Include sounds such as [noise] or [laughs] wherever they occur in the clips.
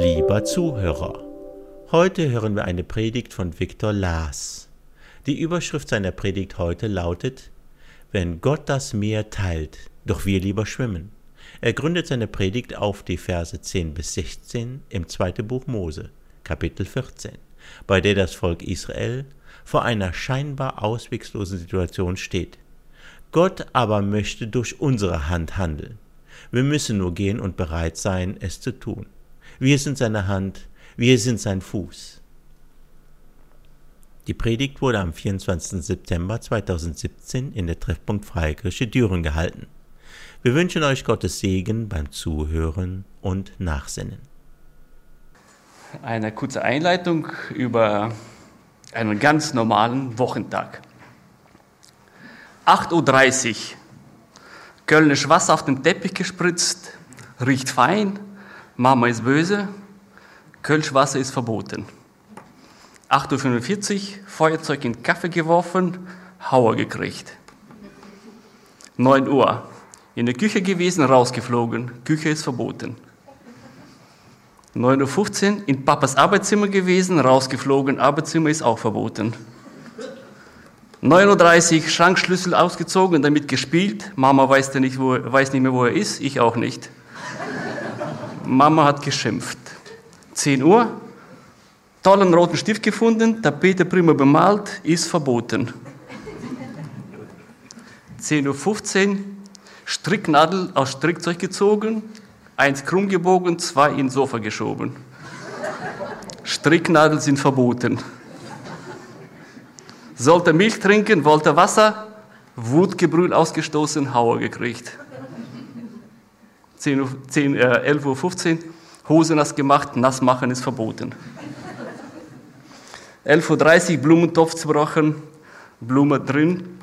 Lieber Zuhörer, heute hören wir eine Predigt von Viktor Laas. Die Überschrift seiner Predigt heute lautet Wenn Gott das Meer teilt, doch wir lieber schwimmen. Er gründet seine Predigt auf die Verse 10 bis 16 im zweiten Buch Mose, Kapitel 14, bei der das Volk Israel vor einer scheinbar ausweglosen Situation steht. Gott aber möchte durch unsere Hand handeln. Wir müssen nur gehen und bereit sein, es zu tun. Wir sind seine Hand, wir sind sein Fuß. Die Predigt wurde am 24. September 2017 in der Treffpunkt Freikirche Düren gehalten. Wir wünschen euch Gottes Segen beim Zuhören und Nachsinnen. Eine kurze Einleitung über einen ganz normalen Wochentag. 8.30 Uhr. Kölnisch Wasser auf den Teppich gespritzt, riecht fein, Mama ist böse, Kölschwasser ist verboten. 8.45 Uhr, Feuerzeug in Kaffee geworfen, Hauer gekriegt. 9 Uhr, in der Küche gewesen, rausgeflogen, Küche ist verboten. 9.15 Uhr, in Papas Arbeitszimmer gewesen, rausgeflogen, Arbeitszimmer ist auch verboten. 9.30 Uhr, Schrankschlüssel ausgezogen, damit gespielt, Mama weiß, nicht, wo, weiß nicht mehr, wo er ist, ich auch nicht. Mama hat geschimpft. 10 Uhr, tollen roten Stift gefunden, Tapete prima bemalt, ist verboten. 10.15 Uhr, Stricknadel aus Strickzeug gezogen, eins krumm gebogen, zwei ins Sofa geschoben. Stricknadeln sind verboten. Sollte Milch trinken, wollte Wasser, Wutgebrüll ausgestoßen, Hauer gekriegt. 10, 10, äh, 11.15 Uhr, Hose nass gemacht, nass machen ist verboten. 11.30 Uhr, Blumentopf zerbrochen, Blume drin,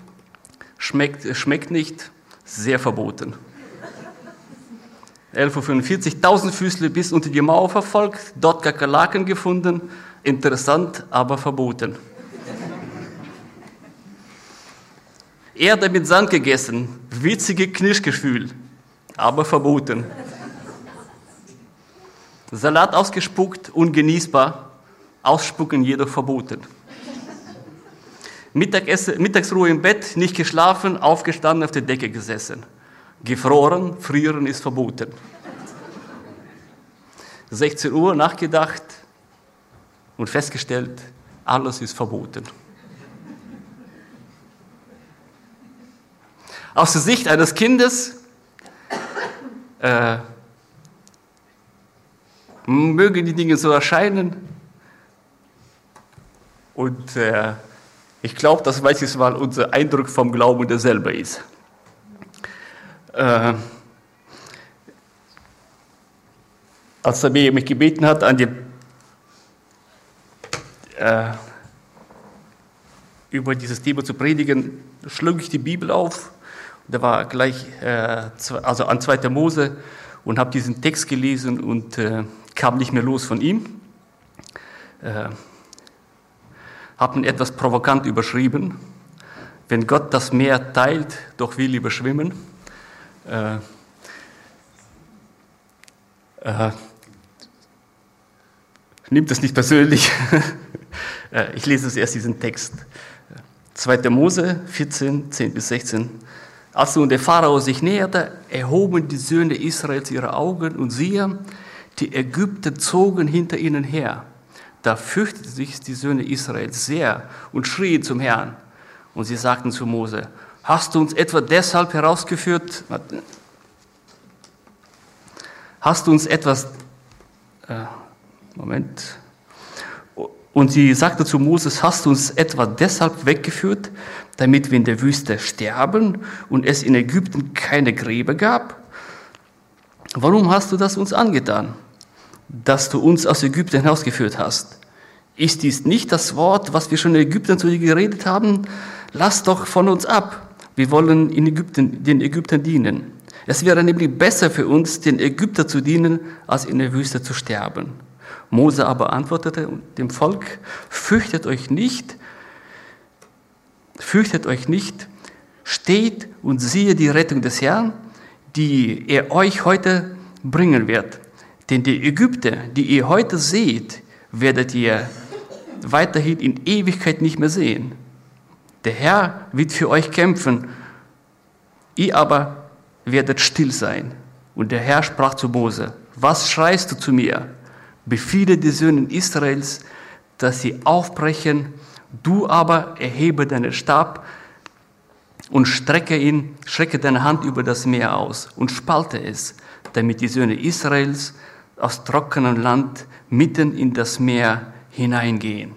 schmeckt, schmeckt nicht, sehr verboten. 11.45 Uhr, Tausendfüßler bis unter die Mauer verfolgt, dort Kakerlaken gefunden, interessant, aber verboten. Erde mit Sand gegessen, witzige Knirschgefühl, aber verboten. Salat ausgespuckt, ungenießbar, ausspucken jedoch verboten. Mittagessen, Mittagsruhe im Bett, nicht geschlafen, aufgestanden, auf der Decke gesessen. Gefroren, frieren ist verboten. 16 Uhr nachgedacht und festgestellt, alles ist verboten. Aus der Sicht eines Kindes äh, mögen die Dinge so erscheinen. Und äh, ich glaube, dass manches Mal unser Eindruck vom Glauben derselbe ist. Äh, als er mich gebeten hat, an die, äh, über dieses Thema zu predigen, schlug ich die Bibel auf da war gleich, äh, also an 2. Mose und habe diesen Text gelesen und äh, kam nicht mehr los von ihm. Äh, habe ihn etwas provokant überschrieben. Wenn Gott das Meer teilt, doch will lieber schwimmen. Äh, äh, nimmt es nicht persönlich. [laughs] Äh, ich lese es erst diesen Text. 2. Mose 14, 10 bis 16. Als nun der Pharao sich näherte, erhoben die Söhne Israels ihre Augen und siehe, die Ägypter zogen hinter ihnen her. Da fürchteten sich die Söhne Israels sehr und schrien zum Herrn. Und sie sagten zu Mose, hast du uns etwa deshalb herausgeführt? Hast du uns etwas, äh, Moment, und sie sagte zu Moses, hast du uns etwa deshalb weggeführt, damit wir in der Wüste sterben und es in Ägypten keine Gräber gab? Warum hast du das uns angetan, dass du uns aus Ägypten hinausgeführt hast? Ist dies nicht das Wort, was wir schon in Ägypten zu dir geredet haben? Lass doch von uns ab. Wir wollen in Ägypten, den Ägyptern dienen. Es wäre nämlich besser für uns, den Ägypter zu dienen, als in der Wüste zu sterben. Mose aber antwortete dem Volk, fürchtet euch nicht, fürchtet euch nicht, steht und siehe die Rettung des Herrn, die er euch heute bringen wird. Denn die Ägypter, die ihr heute seht, werdet ihr weiterhin in Ewigkeit nicht mehr sehen. Der Herr wird für euch kämpfen, ihr aber werdet still sein. Und der Herr sprach zu Mose, was schreist du zu mir? Befiehle die Söhne Israels, dass sie aufbrechen, du aber erhebe deinen Stab und strecke ihn, strecke deine Hand über das Meer aus und spalte es, damit die Söhne Israels aus trockenem Land mitten in das Meer hineingehen.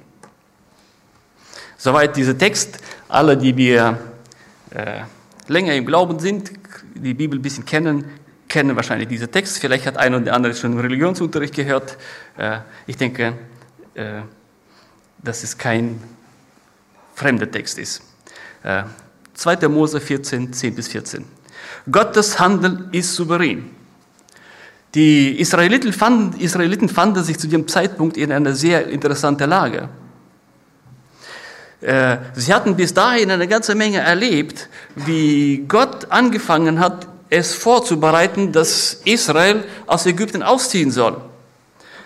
Soweit dieser Text. Alle, die wir äh, länger im Glauben sind, die Bibel ein bisschen kennen, kennen wahrscheinlich diesen Text. Vielleicht hat einer oder andere schon Religionsunterricht gehört. Äh, ich denke, äh, dass es kein fremder Text ist. Äh, 2. Mose 14, 10 bis 14. Gottes Handeln ist souverän. Die Israeliten fanden, Israeliten fanden sich zu diesem Zeitpunkt in einer sehr interessanten Lage. Äh, sie hatten bis dahin eine ganze Menge erlebt, wie Gott angefangen hat, es vorzubereiten, dass Israel aus Ägypten ausziehen soll.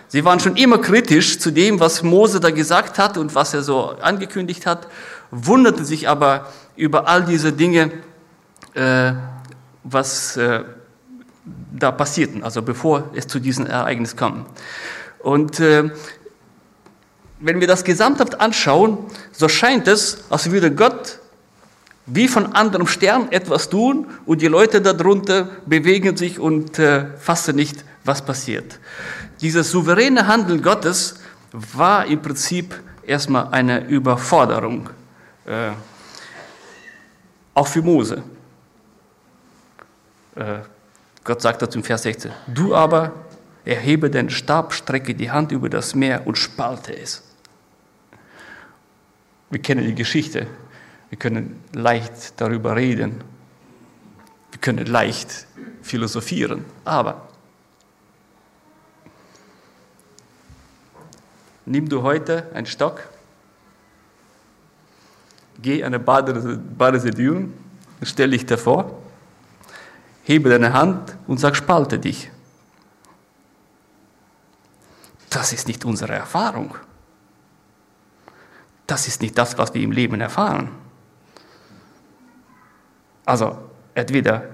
Sie waren schon immer kritisch zu dem, was Mose da gesagt hat und was er so angekündigt hat, wunderten sich aber über all diese Dinge, äh, was äh, da passierten, also bevor es zu diesem Ereignis kam. Und äh, wenn wir das gesamthaft anschauen, so scheint es, als würde Gott wie von anderem Stern etwas tun und die Leute darunter bewegen sich und äh, fassen nicht, was passiert. Dieses souveräne Handeln Gottes war im Prinzip erstmal eine Überforderung, äh, auch für Mose. Äh, Gott sagt dazu im Vers 16, du aber erhebe den Stab, strecke die Hand über das Meer und spalte es. Wir kennen die Geschichte. Wir können leicht darüber reden. Wir können leicht philosophieren. Aber nimm du heute einen Stock, geh an eine Badesee Düren, stell dich davor hebe deine Hand und sag, spalte dich. Das ist nicht unsere Erfahrung. Das ist nicht das, was wir im Leben erfahren. Also, entweder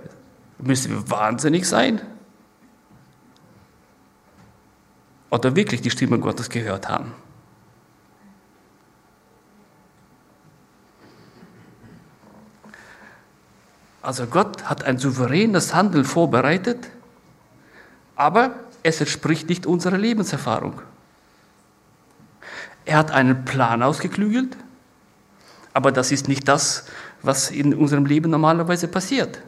müssen wir wahnsinnig sein oder wirklich die Stimme Gottes gehört haben. Also Gott hat ein souveränes Handeln vorbereitet, aber es entspricht nicht unserer Lebenserfahrung. Er hat einen Plan ausgeklügelt, aber das ist nicht das, was in unserem Leben normalerweise passiert.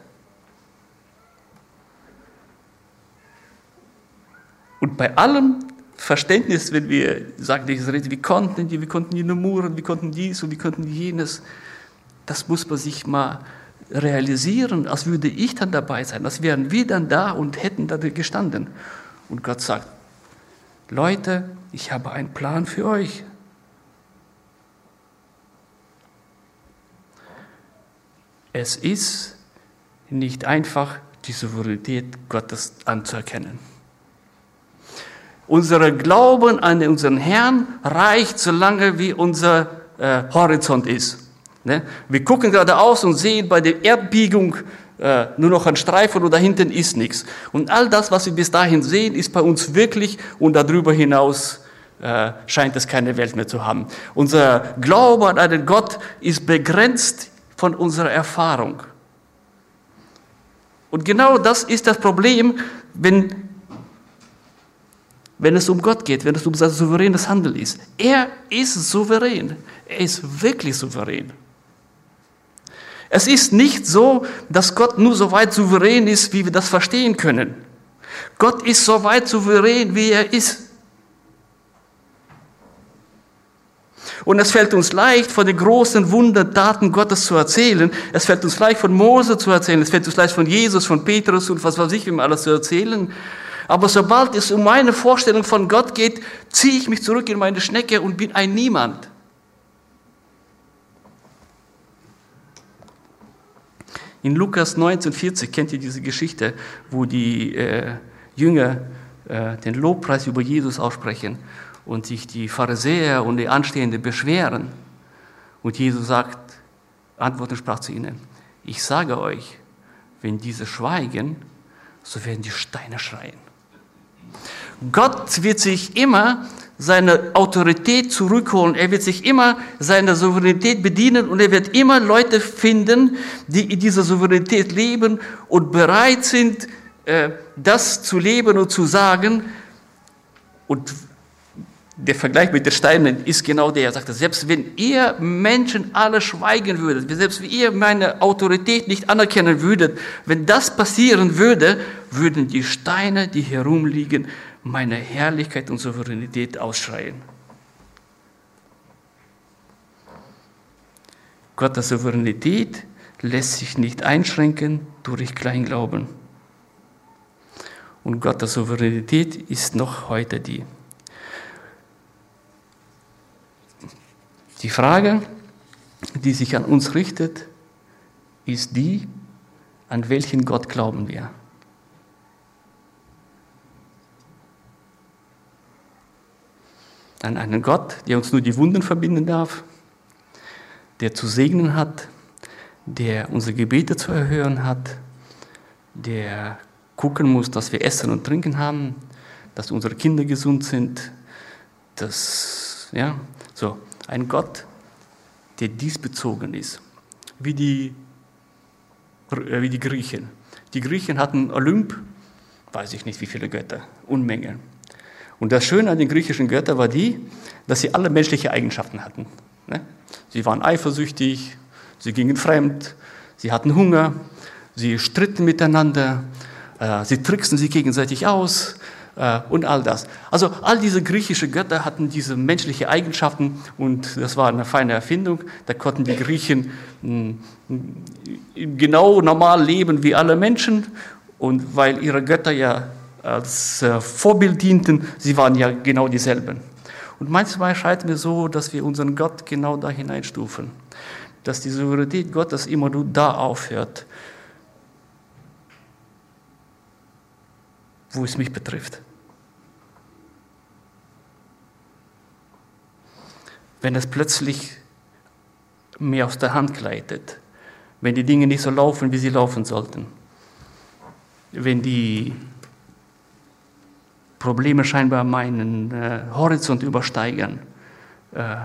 Und bei allem Verständnis, wenn wir sagen, wie konnten die, wie konnten die nur murren, wie konnten dies und wie konnten jenes, das muss man sich mal realisieren, als würde ich dann dabei sein, als wären wir dann da und hätten da gestanden. Und Gott sagt, Leute, ich habe einen Plan für euch. Es ist nicht einfach, die Souveränität Gottes anzuerkennen. Unser Glauben an unseren Herrn reicht so lange, wie unser äh, Horizont ist. Ne? Wir gucken geradeaus und sehen bei der Erdbiegung äh, nur noch ein Streifen und da hinten ist nichts. Und all das, was wir bis dahin sehen, ist bei uns wirklich und darüber hinaus äh, scheint es keine Welt mehr zu haben. Unser Glaube an einen Gott ist begrenzt von unserer Erfahrung. Und genau das ist das Problem, wenn, wenn es um Gott geht, wenn es um sein souveränes Handeln ist. Er ist souverän. Er ist wirklich souverän. Es ist nicht so, dass Gott nur so weit souverän ist, wie wir das verstehen können. Gott ist so weit souverän, wie er ist. Und es fällt uns leicht, von den großen Wundertaten Gottes zu erzählen. Es fällt uns leicht, von Mose zu erzählen. Es fällt uns leicht, von Jesus, von Petrus und was weiß ich, ihm alles zu erzählen. Aber sobald es um meine Vorstellung von Gott geht, ziehe ich mich zurück in meine Schnecke und bin ein Niemand. In Lukas 19,40 kennt ihr diese Geschichte, wo die äh, Jünger äh, den Lobpreis über Jesus aussprechen und sich die Pharisäer und die Anstehenden beschweren. Und Jesus sagt, antwortet und sprach zu ihnen, ich sage euch, wenn diese schweigen, so werden die Steine schreien. Gott wird sich immer seine Autorität zurückholen. Er wird sich immer seiner Souveränität bedienen und er wird immer Leute finden, die in dieser Souveränität leben und bereit sind, äh, das zu leben und zu sagen. Und der Vergleich mit den Steinen ist genau der. Er sagte, selbst wenn ihr Menschen alle schweigen würdet, selbst wenn ihr meine Autorität nicht anerkennen würdet, wenn das passieren würde, würden die Steine, die herumliegen, meine Herrlichkeit und Souveränität ausschreien. Gottes Souveränität lässt sich nicht einschränken durch Kleinglauben. Und Gottes Souveränität ist noch heute die. Die Frage, die sich an uns richtet, ist die, an welchen Gott glauben wir? An einen Gott, der uns nur die Wunden verbinden darf, der zu segnen hat, der unsere Gebete zu erhören hat, der gucken muss, dass wir Essen und Trinken haben, dass unsere Kinder gesund sind, dass, ja, so, ein Gott, der diesbezogen ist, wie die, äh, wie die Griechen. Die Griechen hatten Olymp, weiß ich nicht wie viele Götter, Unmengen. Und das Schöne an den griechischen Göttern war die, dass sie alle menschliche Eigenschaften hatten. Ne? Sie waren eifersüchtig, sie gingen fremd, sie hatten Hunger, sie stritten miteinander, äh, sie tricksen sich gegenseitig aus, und all das. Also all diese griechischen Götter hatten diese menschlichen Eigenschaften und das war eine feine Erfindung. Da konnten die Griechen hm, genau normal leben wie alle Menschen und weil ihre Götter ja als äh, Vorbild dienten, sie waren ja genau dieselben. Und manchmal scheint mir so, dass wir unseren Gott genau da hineinstufen, dass die Souveränität Gottes immer nur da aufhört, wo es mich betrifft. Wenn es plötzlich mir aus der Hand gleitet, wenn die Dinge nicht so laufen, wie sie laufen sollten, wenn die Probleme scheinbar meinen äh, Horizont übersteigen, äh,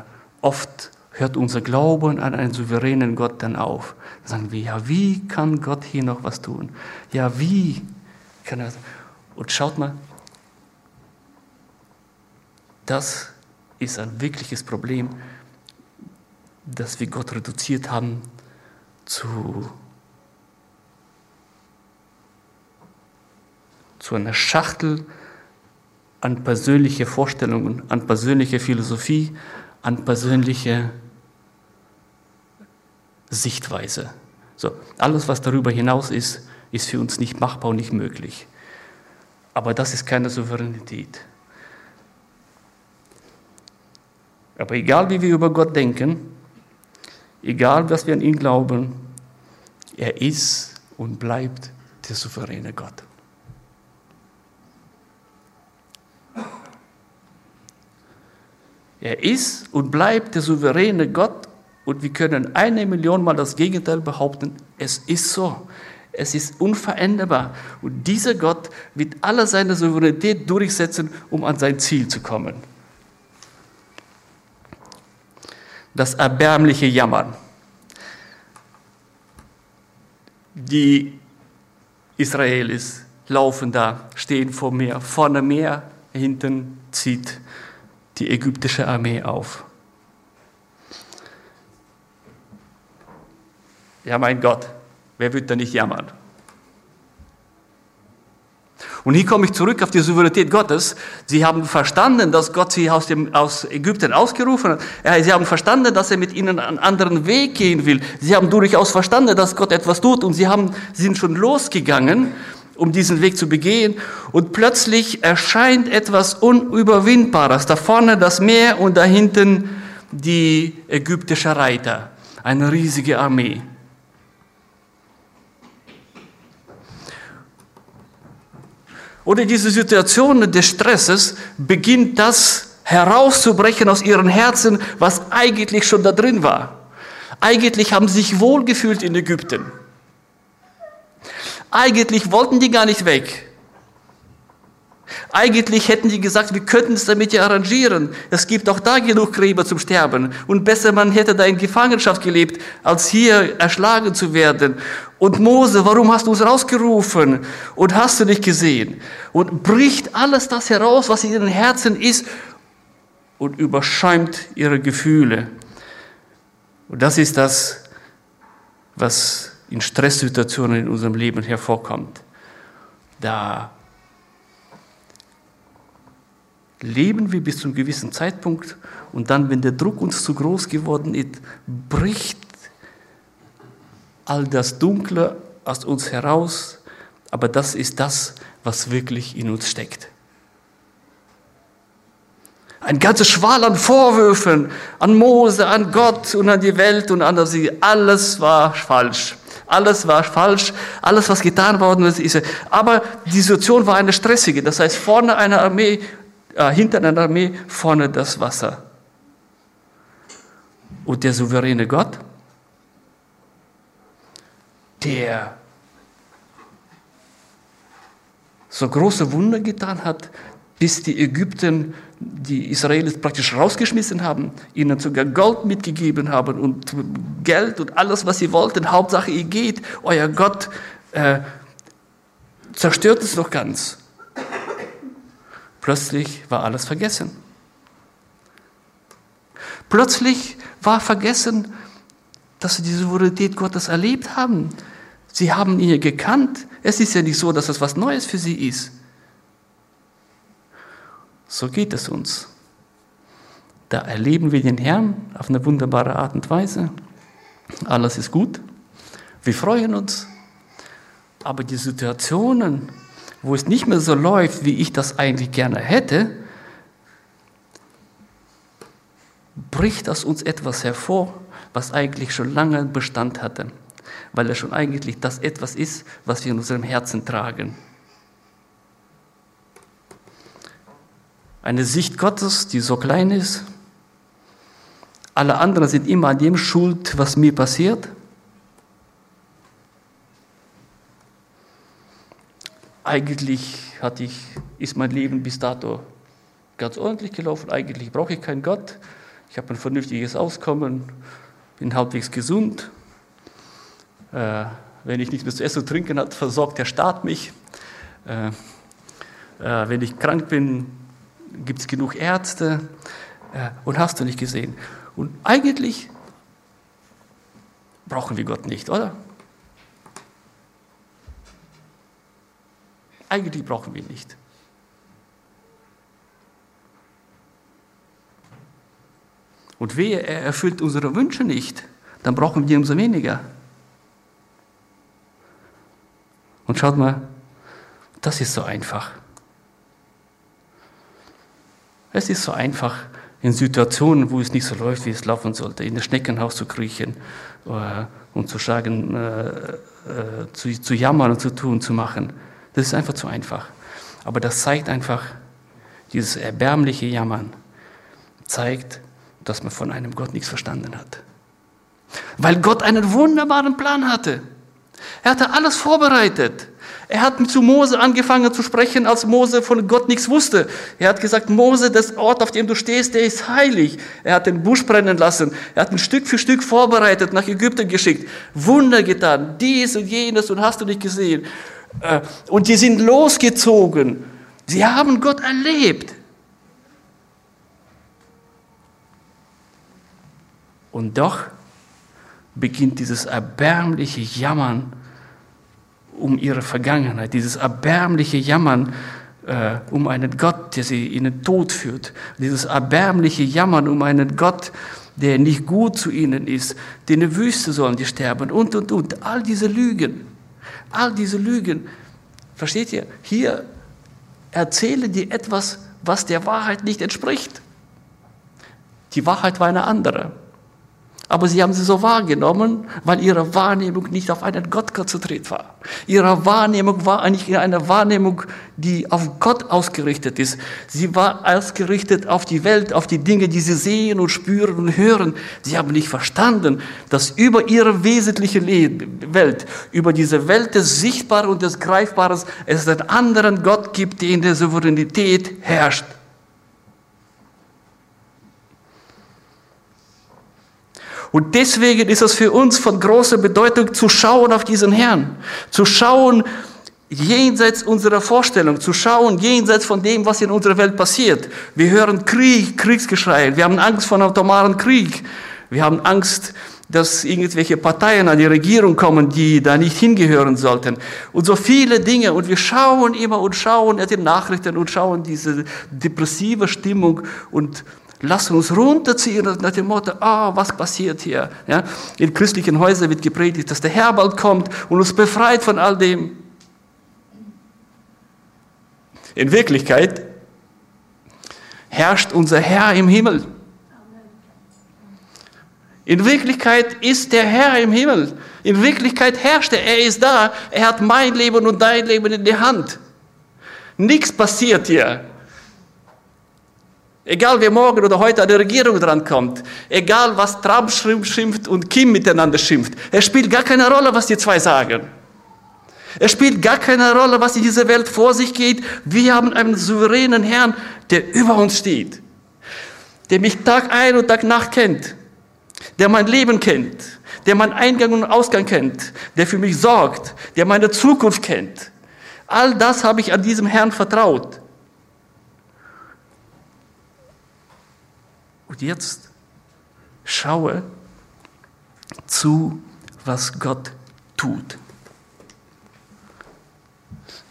oft hört unser Glauben an einen souveränen Gott dann auf. Dann sagen wir, ja, wie kann Gott hier noch was tun? Ja, wie kann er? Und schaut mal, das ist ein wirkliches Problem, dass wir Gott reduziert haben zu, zu einer Schachtel an persönliche Vorstellungen, an persönliche Philosophie, an persönliche Sichtweise. So, alles, was darüber hinaus ist, ist für uns nicht machbar und nicht möglich. Aber das ist keine Souveränität. Aber egal wie wir über Gott denken, egal was wir an ihn glauben, er ist und bleibt der souveräne Gott. Er ist und bleibt der souveräne Gott und wir können eine Million Mal das Gegenteil behaupten. Es ist so. Es ist unveränderbar. Und dieser Gott wird alle seine Souveränität durchsetzen, um an sein Ziel zu kommen. Das erbärmliche Jammern. Die Israelis laufen da, stehen vor Meer, vorne Meer, hinten zieht die ägyptische Armee auf. Ja, mein Gott, Wer wird da nicht jammern? Und hier komme ich zurück auf die Souveränität Gottes. Sie haben verstanden, dass Gott sie aus, dem, aus Ägypten ausgerufen hat. Sie haben verstanden, dass er mit ihnen einen anderen Weg gehen will. Sie haben durchaus verstanden, dass Gott etwas tut und sie haben, sind schon losgegangen, um diesen Weg zu begehen. Und plötzlich erscheint etwas Unüberwindbares. Da vorne das Meer und da hinten die ägyptische Reiter. Eine riesige Armee. Oder diese Situation des Stresses beginnt das herauszubrechen aus ihren Herzen, was eigentlich schon da drin war. Eigentlich haben sie sich wohlgefühlt in Ägypten. Eigentlich wollten die gar nicht weg. Eigentlich hätten die gesagt, wir könnten es damit ja arrangieren. Es gibt auch da genug Gräber zum Sterben. Und besser, man hätte da in Gefangenschaft gelebt, als hier erschlagen zu werden. Und Mose, warum hast du uns rausgerufen? Und hast du nicht gesehen? Und bricht alles das heraus, was in ihren Herzen ist und überschäumt ihre Gefühle. Und das ist das, was in Stresssituationen in unserem Leben hervorkommt. Da leben wir bis zu einem gewissen Zeitpunkt und dann, wenn der Druck uns zu groß geworden ist, bricht all das Dunkle aus uns heraus, aber das ist das, was wirklich in uns steckt. Ein ganzes Schwall an Vorwürfen an Mose, an Gott und an die Welt und an sie. Alles war falsch. Alles war falsch. Alles, was getan worden ist. Aber die Situation war eine stressige. Das heißt, vorne eine Armee äh, hinter einer Armee, vorne das Wasser. Und der souveräne Gott, der so große Wunder getan hat, bis die Ägypten die Israelis praktisch rausgeschmissen haben, ihnen sogar Gold mitgegeben haben und Geld und alles, was sie wollten. Hauptsache, ihr geht, euer Gott äh, zerstört es doch ganz. Plötzlich war alles vergessen. Plötzlich war vergessen, dass sie die Souveränität Gottes erlebt haben. Sie haben ihn gekannt. Es ist ja nicht so, dass es was Neues für sie ist. So geht es uns. Da erleben wir den Herrn auf eine wunderbare Art und Weise. Alles ist gut. Wir freuen uns. Aber die Situationen, wo es nicht mehr so läuft, wie ich das eigentlich gerne hätte, bricht aus uns etwas hervor, was eigentlich schon lange Bestand hatte, weil es schon eigentlich das etwas ist, was wir in unserem Herzen tragen. Eine Sicht Gottes, die so klein ist, alle anderen sind immer an dem schuld, was mir passiert. Eigentlich hatte ich, ist mein Leben bis dato ganz ordentlich gelaufen. Eigentlich brauche ich keinen Gott. Ich habe ein vernünftiges Auskommen, bin halbwegs gesund. Äh, wenn ich nicht mehr zu essen und trinken habe, versorgt der Staat mich. Äh, äh, wenn ich krank bin, gibt es genug Ärzte. Äh, und hast du nicht gesehen. Und eigentlich brauchen wir Gott nicht, oder? Eigentlich brauchen wir ihn nicht. Und wehe, er erfüllt unsere Wünsche nicht, dann brauchen wir umso weniger. Und schaut mal, das ist so einfach. Es ist so einfach, in Situationen, wo es nicht so läuft, wie es laufen sollte, in das Schneckenhaus zu kriechen äh, und zu sagen, äh, äh, zu, zu jammern und zu tun, zu machen. Das ist einfach zu einfach. Aber das zeigt einfach, dieses erbärmliche Jammern zeigt, dass man von einem Gott nichts verstanden hat. Weil Gott einen wunderbaren Plan hatte. Er hatte alles vorbereitet. Er hat zu Mose angefangen zu sprechen, als Mose von Gott nichts wusste. Er hat gesagt, Mose, das Ort, auf dem du stehst, der ist heilig. Er hat den Busch brennen lassen. Er hat ihn Stück für Stück vorbereitet, nach Ägypten geschickt. Wunder getan, dies und jenes und hast du nicht gesehen. Äh, und die sind losgezogen. Sie haben Gott erlebt. Und doch beginnt dieses erbärmliche Jammern um ihre Vergangenheit, dieses erbärmliche Jammern äh, um einen Gott, der sie in den Tod führt, dieses erbärmliche Jammern um einen Gott, der nicht gut zu ihnen ist, die in der Wüste sollen die sterben und, und, und. All diese Lügen. All diese Lügen, versteht ihr? Hier erzählen die etwas, was der Wahrheit nicht entspricht. Die Wahrheit war eine andere. Aber sie haben sie so wahrgenommen, weil ihre Wahrnehmung nicht auf einen Gott konzentriert war. Ihre Wahrnehmung war eigentlich eine Wahrnehmung, die auf Gott ausgerichtet ist. Sie war ausgerichtet auf die Welt, auf die Dinge, die sie sehen und spüren und hören. Sie haben nicht verstanden, dass über ihre wesentliche Welt, über diese Welt des Sichtbaren und des Greifbaren, es einen anderen Gott gibt, der in der Souveränität herrscht. Und deswegen ist es für uns von großer Bedeutung zu schauen auf diesen Herrn, zu schauen jenseits unserer Vorstellung, zu schauen jenseits von dem, was in unserer Welt passiert. Wir hören Krieg, Kriegsgeschrei, wir haben Angst vor einem atomaren Krieg, wir haben Angst, dass irgendwelche Parteien an die Regierung kommen, die da nicht hingehören sollten. Und so viele Dinge. Und wir schauen immer und schauen die Nachrichten und schauen diese depressive Stimmung und lassen uns runterziehen nach dem Motto, ah, was passiert hier? Ja? In christlichen Häusern wird gepredigt, dass der Herr bald kommt und uns befreit von all dem. In Wirklichkeit herrscht unser Herr im Himmel. In Wirklichkeit ist der Herr im Himmel. In Wirklichkeit herrscht er. Er ist da. Er hat mein Leben und dein Leben in der Hand. Nichts passiert hier. Egal wer morgen oder heute an der Regierung drankommt, egal was Trump schimpft und Kim miteinander schimpft, es spielt gar keine Rolle, was die zwei sagen. Es spielt gar keine Rolle, was in dieser Welt vor sich geht. Wir haben einen souveränen Herrn, der über uns steht, der mich Tag ein und Tag Nacht kennt, der mein Leben kennt, der meinen Eingang und Ausgang kennt, der für mich sorgt, der meine Zukunft kennt. All das habe ich an diesem Herrn vertraut. Und jetzt schaue zu, was Gott tut.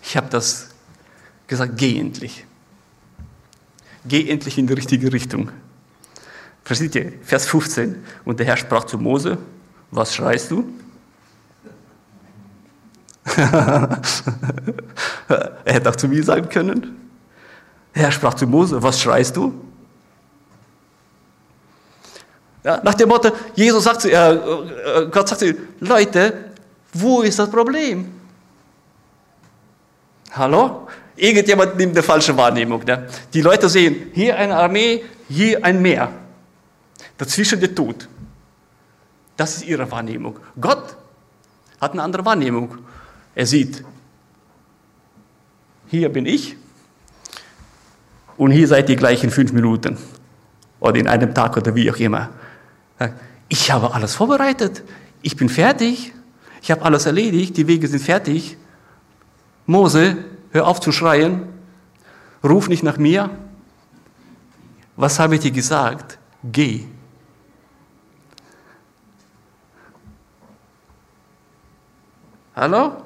Ich habe das gesagt, geh endlich. Geh endlich in die richtige Richtung. Versteht ihr? Vers 15. Und der Herr sprach zu Mose, was schreist du? [laughs] er hätte auch zu mir sagen können. Der Herr sprach zu Mose, was schreist du? Ja, nach dem Motto, Jesus sagt zu, äh, äh, Gott sagt zu ihnen, Leute, wo ist das Problem? Hallo? Irgendjemand nimmt eine falsche Wahrnehmung. Ne? Die Leute sehen hier eine Armee, hier ein Meer. Dazwischen der Tod. Das ist ihre Wahrnehmung. Gott hat eine andere Wahrnehmung. Er sieht, hier bin ich und hier seid ihr gleich in fünf Minuten oder in einem Tag oder wie auch immer. Ich habe alles vorbereitet. Ich bin fertig. Ich habe alles erledigt. Die Wege sind fertig. Mose, hör auf zu schreien. Ruf nicht nach mir. Was habe ich dir gesagt? Geh. Hallo?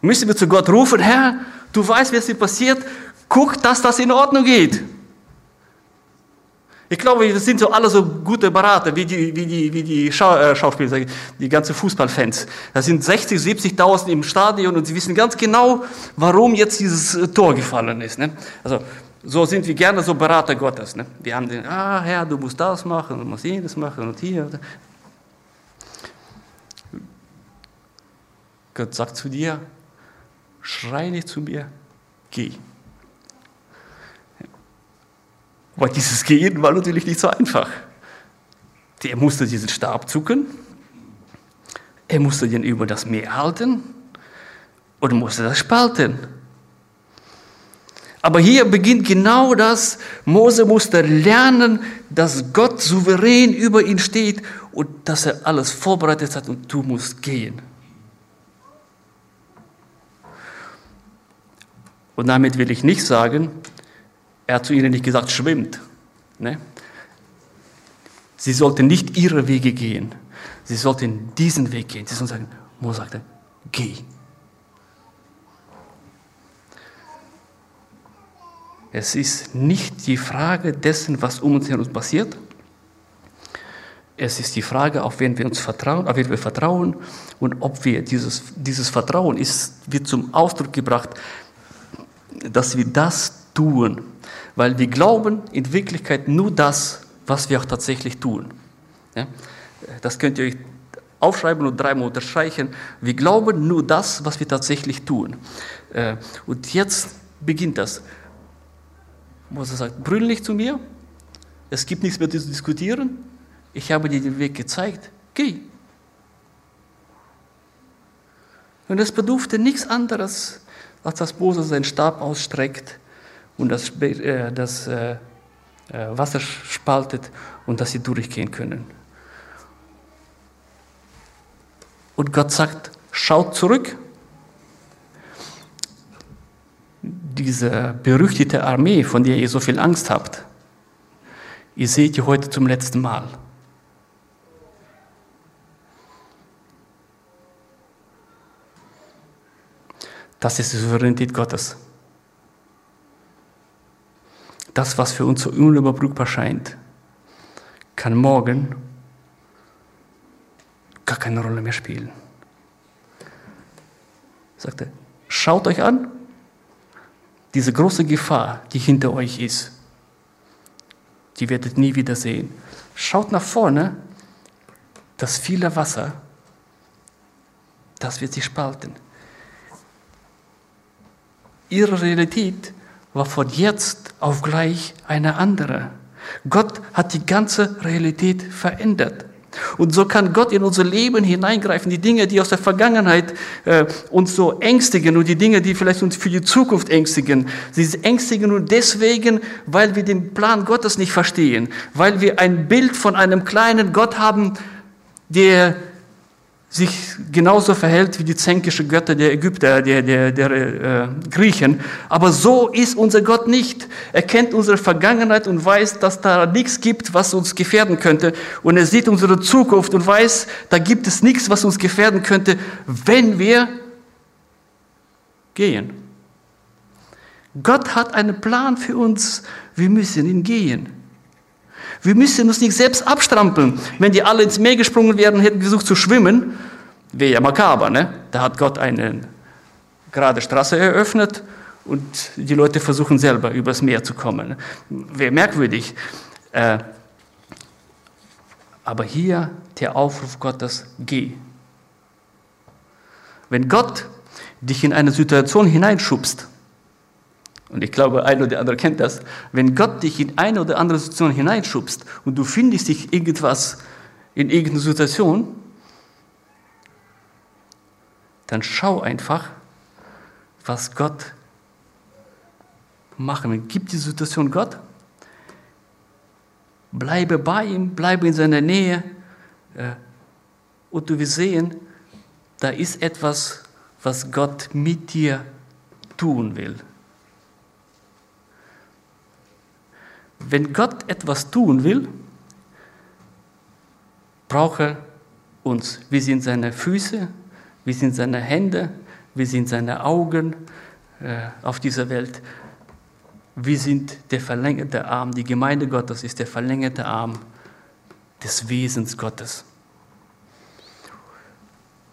Müssen wir zu Gott rufen, Herr, du weißt, was hier passiert. Guck, dass das in Ordnung geht. Ich glaube, wir sind so alle so gute Berater, wie die, wie die, wie die Schau äh, Schauspieler, die ganzen Fußballfans. Da sind 60, 70.000 im Stadion und sie wissen ganz genau, warum jetzt dieses äh, Tor gefallen ist. Ne? Also, so sind wir gerne so Berater Gottes. Ne? Wir haben den, ah Herr, du musst das machen, du musst jenes machen und hier. Gott sagt zu dir, schrei nicht zu mir, geh. Aber dieses Gehen war natürlich nicht so einfach. Er musste diesen Stab zucken, er musste den über das Meer halten und musste das spalten. Aber hier beginnt genau das. Mose musste lernen, dass Gott souverän über ihn steht und dass er alles vorbereitet hat und du musst gehen. Und damit will ich nicht sagen, er hat zu ihnen nicht gesagt, schwimmt. Ne? Sie sollten nicht ihre Wege gehen. Sie sollten diesen Weg gehen. Sie sollten sagen, Mo sagte, geh. Es ist nicht die Frage dessen, was um uns herum passiert. Es ist die Frage, auf wen wir uns vertrauen, auf wen wir vertrauen und ob wir dieses, dieses Vertrauen ist, wird zum Ausdruck gebracht, dass wir das tun, weil wir glauben in Wirklichkeit nur das, was wir auch tatsächlich tun. Ja? Das könnt ihr euch aufschreiben und dreimal unterstreichen. Wir glauben nur das, was wir tatsächlich tun. Äh, und jetzt beginnt das. Mose sagt, brüll nicht zu mir, es gibt nichts mehr zu diskutieren, ich habe dir den Weg gezeigt, geh. Und es bedurfte nichts anderes, als dass Mose seinen Stab ausstreckt und das, äh, das äh, äh, Wasser spaltet und dass sie durchgehen können. Und Gott sagt, schaut zurück. Diese berüchtigte Armee, von der ihr so viel Angst habt, ihr seht ihr heute zum letzten Mal. Das ist die Souveränität Gottes. Das, was für uns so unüberbrückbar scheint, kann morgen gar keine Rolle mehr spielen. Sagte, schaut euch an, diese große Gefahr, die hinter euch ist, die werdet nie wieder sehen. Schaut nach vorne, das viele Wasser, das wird sich spalten. Ihre Realität war von jetzt auf gleich eine andere. Gott hat die ganze Realität verändert. Und so kann Gott in unser Leben hineingreifen. Die Dinge, die aus der Vergangenheit äh, uns so ängstigen und die Dinge, die vielleicht uns für die Zukunft ängstigen, sie ängstigen nur deswegen, weil wir den Plan Gottes nicht verstehen, weil wir ein Bild von einem kleinen Gott haben, der sich genauso verhält wie die zänkische Götter der Ägypter, der, der, der äh, Griechen. Aber so ist unser Gott nicht. Er kennt unsere Vergangenheit und weiß, dass da nichts gibt, was uns gefährden könnte. Und er sieht unsere Zukunft und weiß, da gibt es nichts, was uns gefährden könnte, wenn wir gehen. Gott hat einen Plan für uns. Wir müssen ihn gehen. Wir müssen uns nicht selbst abstrampeln. Wenn die alle ins Meer gesprungen wären hätten versucht zu schwimmen, wäre ja makaber. Ne? Da hat Gott eine gerade Straße eröffnet und die Leute versuchen selber übers Meer zu kommen. Wäre merkwürdig. Äh, aber hier der Aufruf Gottes, geh. Wenn Gott dich in eine Situation hineinschubst, und ich glaube, ein oder andere kennt das. Wenn Gott dich in eine oder andere Situation hineinschubst und du findest dich irgendwas in irgendeiner Situation, dann schau einfach, was Gott machen will. Gib die Situation Gott. Bleibe bei ihm, bleibe in seiner Nähe. Äh, und du wirst sehen, da ist etwas, was Gott mit dir tun will. Wenn Gott etwas tun will, braucht er uns. Wir sind seine Füße, wir sind seine Hände, wir sind seine Augen äh, auf dieser Welt. Wir sind der verlängerte Arm. Die Gemeinde Gottes ist der verlängerte Arm des Wesens Gottes.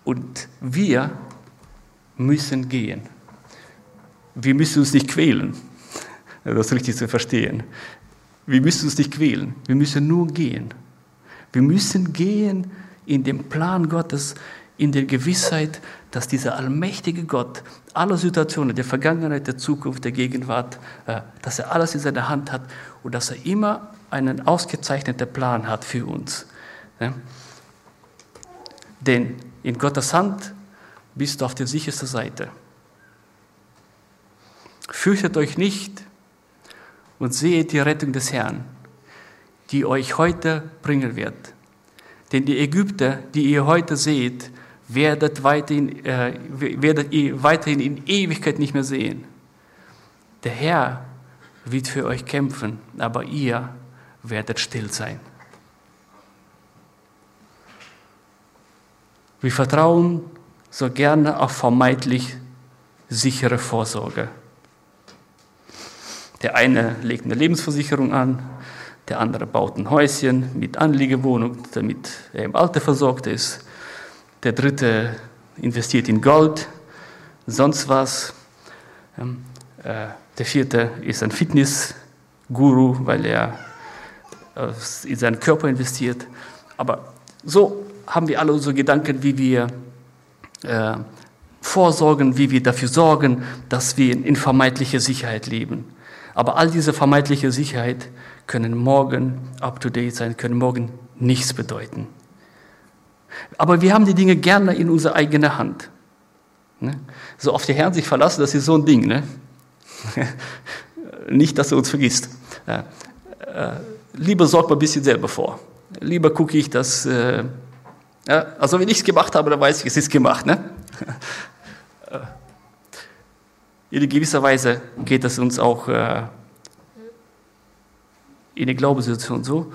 Und wir müssen gehen. Wir müssen uns nicht quälen, [laughs] das richtig zu verstehen. Wir müssen uns nicht quälen, wir müssen nur gehen. Wir müssen gehen in dem Plan Gottes, in der Gewissheit, dass dieser allmächtige Gott alle Situationen der Vergangenheit, der Zukunft, der Gegenwart, äh, dass er alles in seiner Hand hat und dass er immer einen ausgezeichneten Plan hat für uns. Denn in Gottes Hand bist du auf der sichersten Seite. Fürchtet euch nicht, und seht die Rettung des Herrn, die euch heute bringen wird. Denn die Ägypter, die ihr heute seht, werdet, weiterhin, äh, werdet ihr weiterhin in Ewigkeit nicht mehr sehen. Der Herr wird für euch kämpfen, aber ihr werdet still sein. Wir vertrauen so gerne auf vermeintlich sichere Vorsorge. Der eine legt eine Lebensversicherung an, der andere baut ein Häuschen mit Anliegewohnung, damit er im Alter versorgt ist. Der dritte investiert in Gold, sonst was. Äh, der vierte ist ein Fitnessguru, weil er äh, in seinen Körper investiert. Aber so haben wir alle unsere Gedanken, wie wir äh, vorsorgen, wie wir dafür sorgen, dass wir in vermeintlicher Sicherheit leben. Aber all diese vermeintliche Sicherheit können morgen up-to-date sein, können morgen nichts bedeuten. Aber wir haben die Dinge gerne in unserer eigenen Hand. Ne? So auf den Herrn sich verlassen, das ist so ein Ding. Ne? [laughs] Nicht, dass er uns vergisst. Äh, äh, lieber sorgt man ein bisschen selber vor. Lieber gucke ich, dass. Äh, also, wenn ich es gemacht habe, dann weiß ich, es ist gemacht. Ne? [laughs] In gewisser Weise geht es uns auch äh, in der Glaubenssituation so.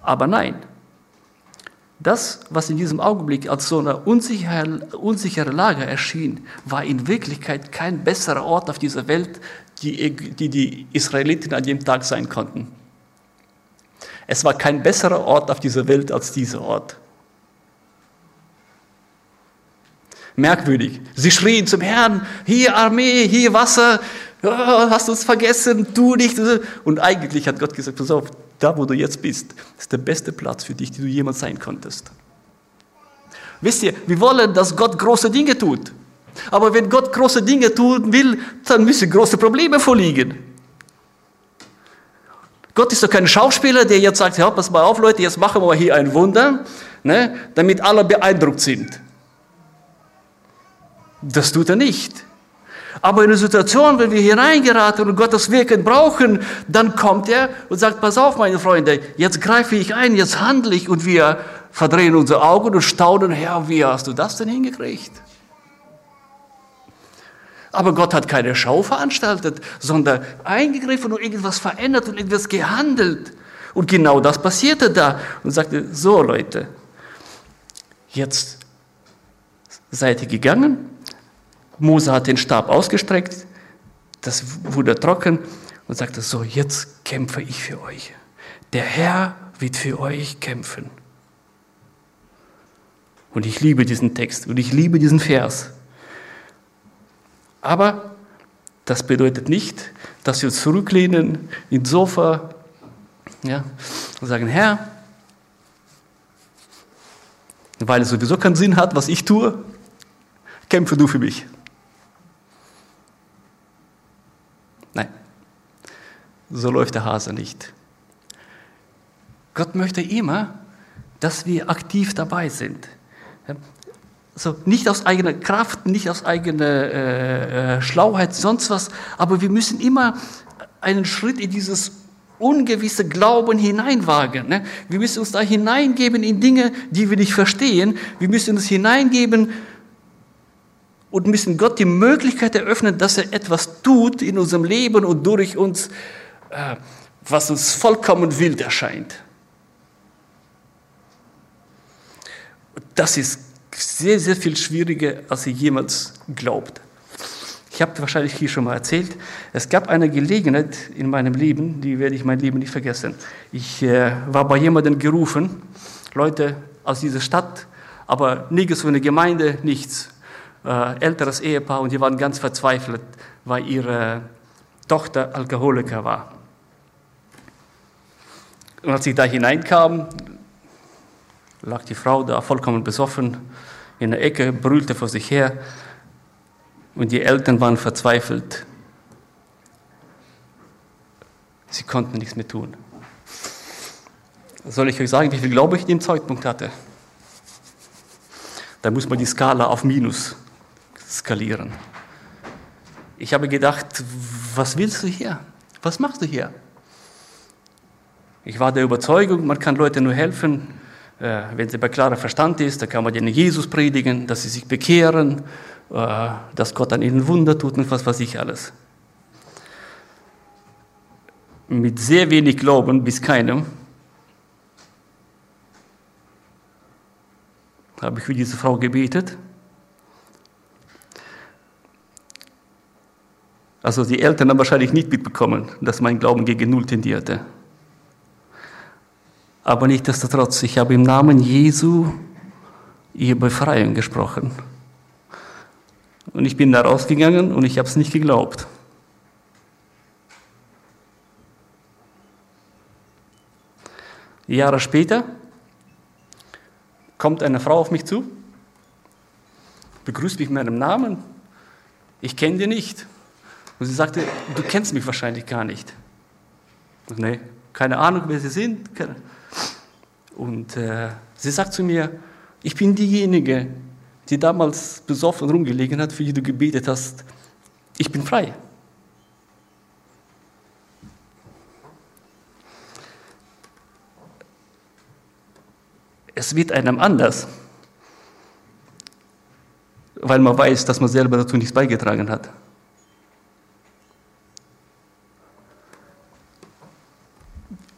Aber nein, das, was in diesem Augenblick als so eine unsichere, unsichere Lage erschien, war in Wirklichkeit kein besserer Ort auf dieser Welt, die die, die Israeliten an dem Tag sein konnten. Es war kein besserer Ort auf dieser Welt als dieser Ort. Merkwürdig. Sie schrien zum Herrn, hier Armee, hier Wasser, hast du uns vergessen, du nicht. Und eigentlich hat Gott gesagt, pass auf, da wo du jetzt bist, ist der beste Platz für dich, die du jemals sein konntest. Wisst ihr, wir wollen, dass Gott große Dinge tut. Aber wenn Gott große Dinge tun will, dann müssen große Probleme vorliegen. Gott ist doch kein Schauspieler, der jetzt sagt, ja, pass mal auf Leute, jetzt machen wir hier ein Wunder, ne, damit alle beeindruckt sind. Das tut er nicht. Aber in der Situation, wenn wir hineingeraten und Gottes Wirken brauchen, dann kommt er und sagt, pass auf, meine Freunde, jetzt greife ich ein, jetzt handle ich und wir verdrehen unsere Augen und staunen, Herr, wie hast du das denn hingekriegt? Aber Gott hat keine Schau veranstaltet, sondern eingegriffen und irgendwas verändert und irgendwas gehandelt. Und genau das passierte da und sagte, so Leute, jetzt seid ihr gegangen, Mose hat den Stab ausgestreckt, das wurde trocken und sagte, so, jetzt kämpfe ich für euch. Der Herr wird für euch kämpfen. Und ich liebe diesen Text und ich liebe diesen Vers. Aber das bedeutet nicht, dass wir uns zurücklehnen ins Sofa ja, und sagen, Herr, weil es sowieso keinen Sinn hat, was ich tue, kämpfe du für mich. So läuft der Hase nicht. Gott möchte immer, dass wir aktiv dabei sind. So, nicht aus eigener Kraft, nicht aus eigener äh, äh, Schlauheit, sonst was, aber wir müssen immer einen Schritt in dieses ungewisse Glauben hineinwagen. Ne? Wir müssen uns da hineingeben in Dinge, die wir nicht verstehen. Wir müssen uns hineingeben und müssen Gott die Möglichkeit eröffnen, dass er etwas tut in unserem Leben und durch uns was uns vollkommen wild erscheint. Das ist sehr, sehr viel schwieriger, als ihr jemals glaubt. Ich habe wahrscheinlich hier schon mal erzählt, es gab eine Gelegenheit in meinem Leben, die werde ich mein Leben nicht vergessen. Ich äh, war bei jemandem gerufen, Leute aus dieser Stadt, aber nirgends für eine Gemeinde, nichts. Äh, älteres Ehepaar und die waren ganz verzweifelt, weil ihre Tochter Alkoholiker war. Und als ich da hineinkam, lag die Frau da vollkommen besoffen in der Ecke, brüllte vor sich her und die Eltern waren verzweifelt. Sie konnten nichts mehr tun. Soll ich euch sagen, wie viel Glaube ich in dem Zeitpunkt hatte? Da muss man die Skala auf Minus skalieren. Ich habe gedacht, was willst du hier? Was machst du hier? Ich war der Überzeugung, man kann Leuten nur helfen, äh, wenn sie bei klarer Verstand ist, da kann man denen Jesus predigen, dass sie sich bekehren, äh, dass Gott an ihnen Wunder tut und was weiß ich alles. Mit sehr wenig Glauben bis keinem habe ich für diese Frau gebetet. Also die Eltern haben wahrscheinlich nicht mitbekommen, dass mein Glauben gegen Null tendierte. Aber nichtsdestotrotz, ich habe im Namen Jesu ihr Befreiung gesprochen. Und ich bin da rausgegangen und ich habe es nicht geglaubt. Jahre später kommt eine Frau auf mich zu, begrüßt mich mit meinem Namen. Ich kenne dich nicht. Und sie sagte, du kennst mich wahrscheinlich gar nicht. Nee, keine Ahnung, wer sie sind. Und äh, sie sagt zu mir, ich bin diejenige, die damals besoffen rumgelegen hat, für die du gebetet hast. Ich bin frei. Es wird einem anders, weil man weiß, dass man selber dazu nichts beigetragen hat.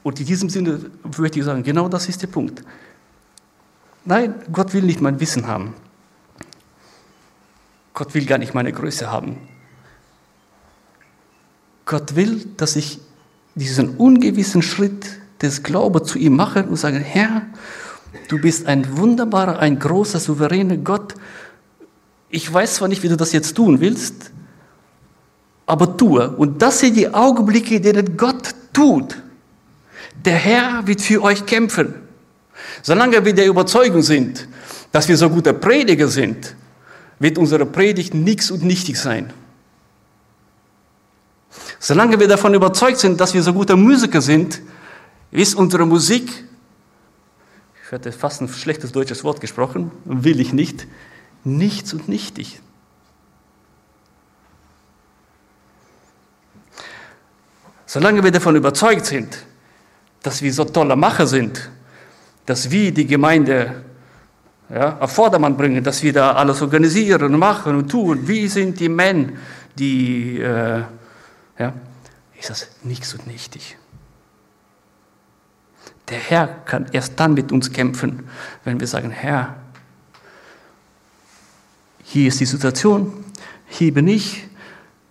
Und in diesem Sinne würde ich sagen, genau das ist der Punkt. Nein, Gott will nicht mein Wissen haben. Gott will gar nicht meine Größe haben. Gott will, dass ich diesen ungewissen Schritt des Glaubens zu ihm mache und sage, Herr, du bist ein wunderbarer, ein großer, souveräner Gott. Ich weiß zwar nicht, wie du das jetzt tun willst, aber tue. Und das sind die Augenblicke, in denen Gott tut. Der Herr wird für euch kämpfen. Solange wir der Überzeugung sind, dass wir so gute Prediger sind, wird unsere Predigt nichts und nichtig sein. Solange wir davon überzeugt sind, dass wir so gute Musiker sind, ist unsere Musik, ich hatte fast ein schlechtes deutsches Wort gesprochen, will ich nicht, nichts und nichtig. Solange wir davon überzeugt sind, dass wir so tolle Macher sind, dass wir die Gemeinde ja, auf Vordermann bringen, dass wir da alles organisieren und machen und tun. Wie sind die Männer, die, äh, ja, ist das nichts und nichtig. Der Herr kann erst dann mit uns kämpfen, wenn wir sagen, Herr, hier ist die Situation, hier bin ich,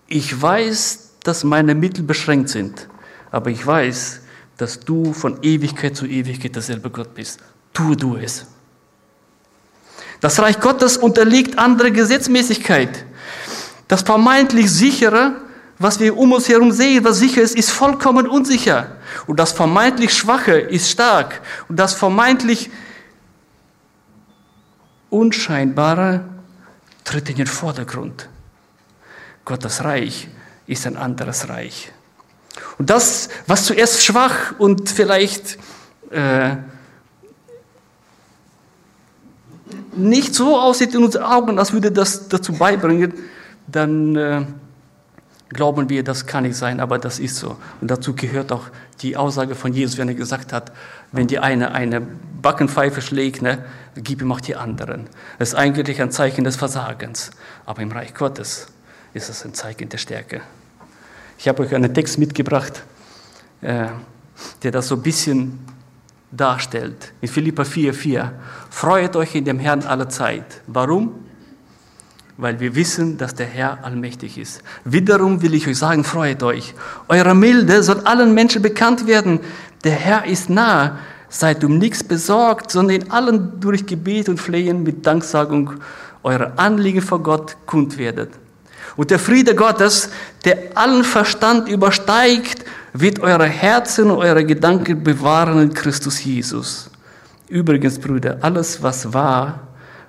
ich weiß, dass meine Mittel beschränkt sind, aber ich weiß, dass du von Ewigkeit zu Ewigkeit derselbe Gott bist. Tue du es. Das Reich Gottes unterliegt anderer Gesetzmäßigkeit. Das vermeintlich sichere, was wir um uns herum sehen, was sicher ist, ist vollkommen unsicher. Und das vermeintlich Schwache ist stark. Und das vermeintlich Unscheinbare tritt in den Vordergrund. Gottes Reich ist ein anderes Reich. Und das, was zuerst schwach und vielleicht äh, nicht so aussieht in unseren Augen, als würde das dazu beibringen, dann äh, glauben wir, das kann nicht sein, aber das ist so. Und dazu gehört auch die Aussage von Jesus, wenn er gesagt hat, wenn die eine eine Backenpfeife schlägt, ne, gib ihm auch die anderen. Das ist eigentlich ein Zeichen des Versagens. Aber im Reich Gottes ist es ein Zeichen der Stärke. Ich habe euch einen Text mitgebracht, äh, der das so ein bisschen darstellt. In Philippa 4,4. Freut euch in dem Herrn alle Zeit. Warum? Weil wir wissen, dass der Herr allmächtig ist. Wiederum will ich euch sagen, freut euch. Eure Milde soll allen Menschen bekannt werden. Der Herr ist nah. Seid um nichts besorgt, sondern in allen durch Gebet und Flehen mit Danksagung eure Anliegen vor Gott kund werdet. Und der Friede Gottes, der allen Verstand übersteigt, wird eure Herzen und eure Gedanken bewahren in Christus Jesus. Übrigens, Brüder, alles, was wahr,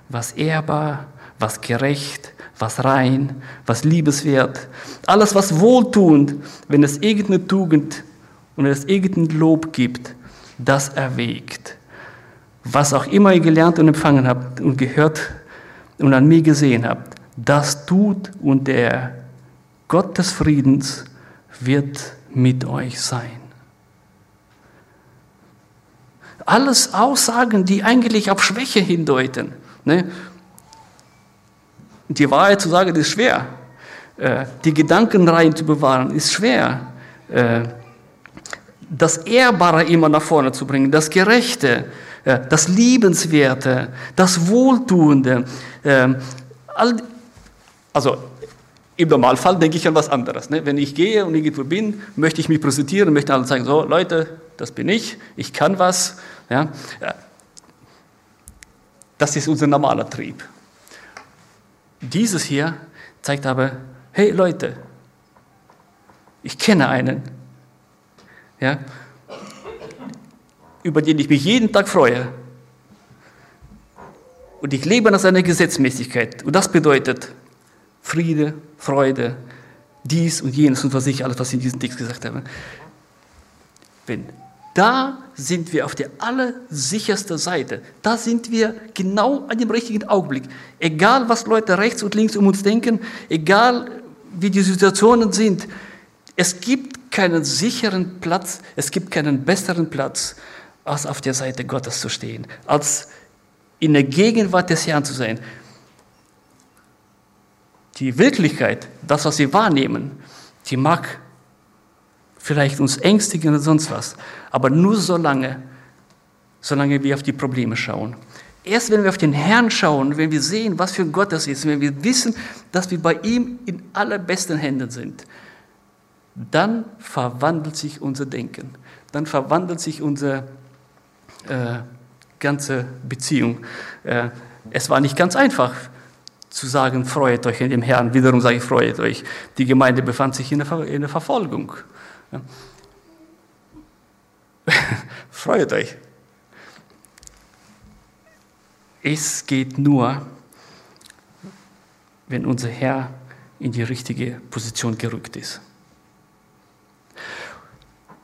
was ehrbar, was gerecht, was rein, was liebeswert, alles, was wohltuend, wenn es irgendeine Tugend und es irgendein Lob gibt, das erwägt. Was auch immer ihr gelernt und empfangen habt und gehört und an mir gesehen habt, das tut und der Gott des Friedens wird mit euch sein. Alles Aussagen, die eigentlich auf Schwäche hindeuten. Ne? Die Wahrheit zu sagen, ist schwer. Äh, die Gedanken rein zu bewahren, ist schwer. Äh, das Ehrbare immer nach vorne zu bringen, das Gerechte, äh, das Liebenswerte, das Wohltuende, also im Normalfall denke ich an was anderes. Ne? Wenn ich gehe und irgendwo bin, möchte ich mich präsentieren, möchte allen sagen, so Leute, das bin ich, ich kann was. Ja? Das ist unser normaler Trieb. Dieses hier zeigt aber, hey Leute, ich kenne einen. Ja? über den ich mich jeden Tag freue. Und ich lebe nach seiner Gesetzmäßigkeit. Und das bedeutet Friede, Freude, dies und jenes und was ich alles, was ich in diesem Text gesagt habe. Wenn da sind wir auf der allersichersten Seite. Da sind wir genau an dem richtigen Augenblick. Egal, was Leute rechts und links um uns denken, egal, wie die Situationen sind, es gibt keinen sicheren Platz, es gibt keinen besseren Platz, als auf der Seite Gottes zu stehen, als in der Gegenwart des Herrn zu sein. Die Wirklichkeit, das, was wir wahrnehmen, die mag vielleicht uns ängstigen oder sonst was, aber nur solange, solange wir auf die Probleme schauen. Erst wenn wir auf den Herrn schauen, wenn wir sehen, was für ein Gott das ist, wenn wir wissen, dass wir bei ihm in allerbesten Händen sind, dann verwandelt sich unser Denken, dann verwandelt sich unsere äh, ganze Beziehung. Äh, es war nicht ganz einfach zu sagen, freut euch in dem Herrn. Wiederum sage ich, freut euch. Die Gemeinde befand sich in der, Ver in der Verfolgung. Ja. [laughs] Freut euch. Es geht nur, wenn unser Herr in die richtige Position gerückt ist.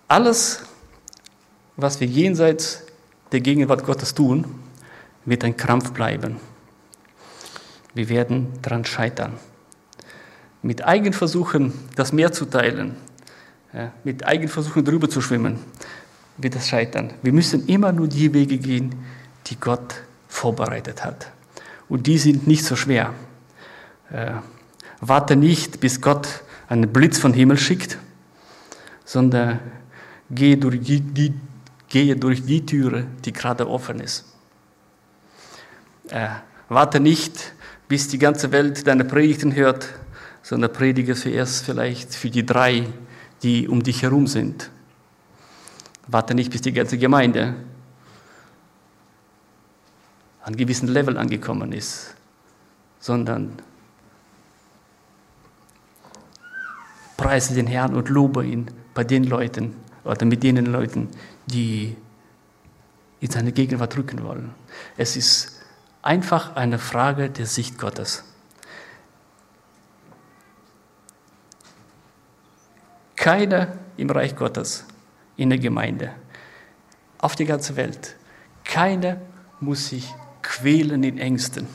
Alles, was wir jenseits der Gegenwart Gottes tun, wird ein Krampf bleiben. Wir werden daran scheitern. Mit Eigenversuchen das Meer zu teilen, mit Eigenversuchen drüber zu schwimmen, wird es scheitern. Wir müssen immer nur die Wege gehen, die Gott vorbereitet hat. Und die sind nicht so schwer. Äh, warte nicht, bis Gott einen Blitz vom Himmel schickt, sondern gehe durch die, die, gehe durch die Türe, die gerade offen ist. Äh, warte nicht, bis die ganze Welt deine Predigten hört, sondern predige zuerst vielleicht für die drei, die um dich herum sind. Warte nicht, bis die ganze Gemeinde an einem gewissen Level angekommen ist, sondern preise den Herrn und lobe ihn bei den Leuten oder mit den Leuten, die in seine Gegenwart rücken wollen. Es ist einfach eine Frage der Sicht Gottes. Keiner im Reich Gottes, in der Gemeinde, auf der ganzen Welt, keiner muss sich quälen in Ängsten.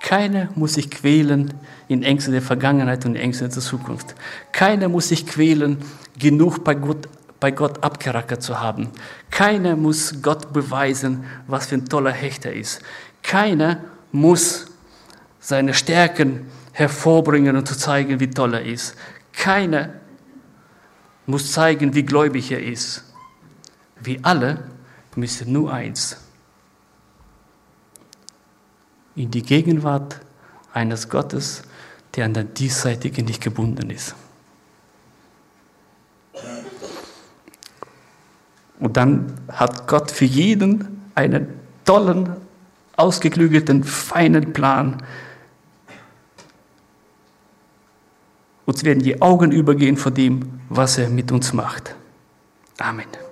Keiner muss sich quälen in Ängsten der Vergangenheit und Ängsten der Zukunft. Keiner muss sich quälen, genug bei Gott, bei Gott abgerackert zu haben. Keiner muss Gott beweisen, was für ein toller Hechter ist. Keiner muss seine Stärken hervorbringen und zu zeigen, wie toll er ist. Keiner muss zeigen, wie gläubig er ist. Wir alle müssen nur eins. In die Gegenwart eines Gottes, der an der Diesseitigen nicht gebunden ist. Und dann hat Gott für jeden einen tollen, ausgeklügelten, feinen Plan, Uns werden die Augen übergehen vor dem, was er mit uns macht. Amen.